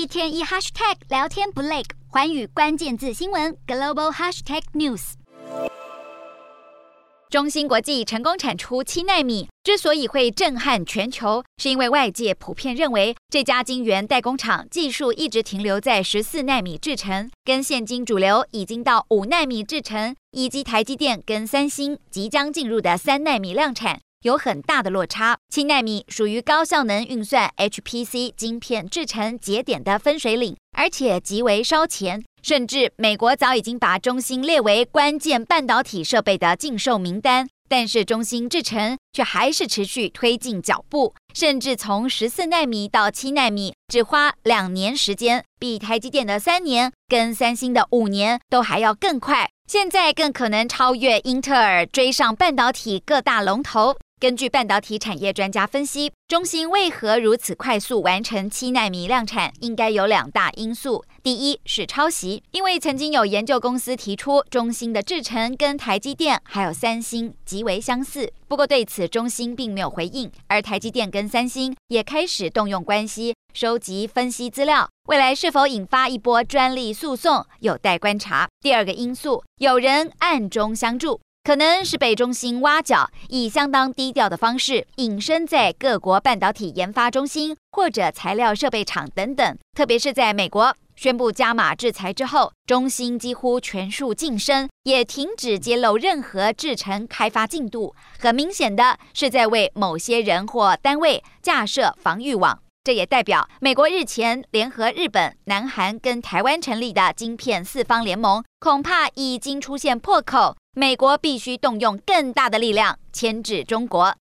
一天一 hashtag 聊天不累，寰宇关键字新闻 global hashtag news。中芯国际成功产出七纳米，之所以会震撼全球，是因为外界普遍认为这家晶圆代工厂技术一直停留在十四纳米制程，跟现今主流已经到五纳米制程，以及台积电跟三星即将进入的三纳米量产有很大的落差。七纳米属于高效能运算 HPC 晶片制成节点的分水岭，而且极为烧钱。甚至美国早已经把中芯列为关键半导体设备的禁售名单，但是中芯制程却还是持续推进脚步，甚至从十四纳米到七纳米只花两年时间，比台积电的三年跟三星的五年都还要更快，现在更可能超越英特尔，追上半导体各大龙头。根据半导体产业专家分析，中芯为何如此快速完成七纳米量产，应该有两大因素。第一是抄袭，因为曾经有研究公司提出中芯的制程跟台积电还有三星极为相似，不过对此中芯并没有回应，而台积电跟三星也开始动用关系收集分析资料，未来是否引发一波专利诉讼，有待观察。第二个因素，有人暗中相助。可能是被中芯挖角，以相当低调的方式隐身在各国半导体研发中心或者材料设备厂等等。特别是在美国宣布加码制裁之后，中芯几乎全数晋升，也停止揭露任何制程开发进度。很明显的是在为某些人或单位架设防御网。这也代表美国日前联合日本、南韩跟台湾成立的晶片四方联盟，恐怕已经出现破口。美国必须动用更大的力量牵制中国。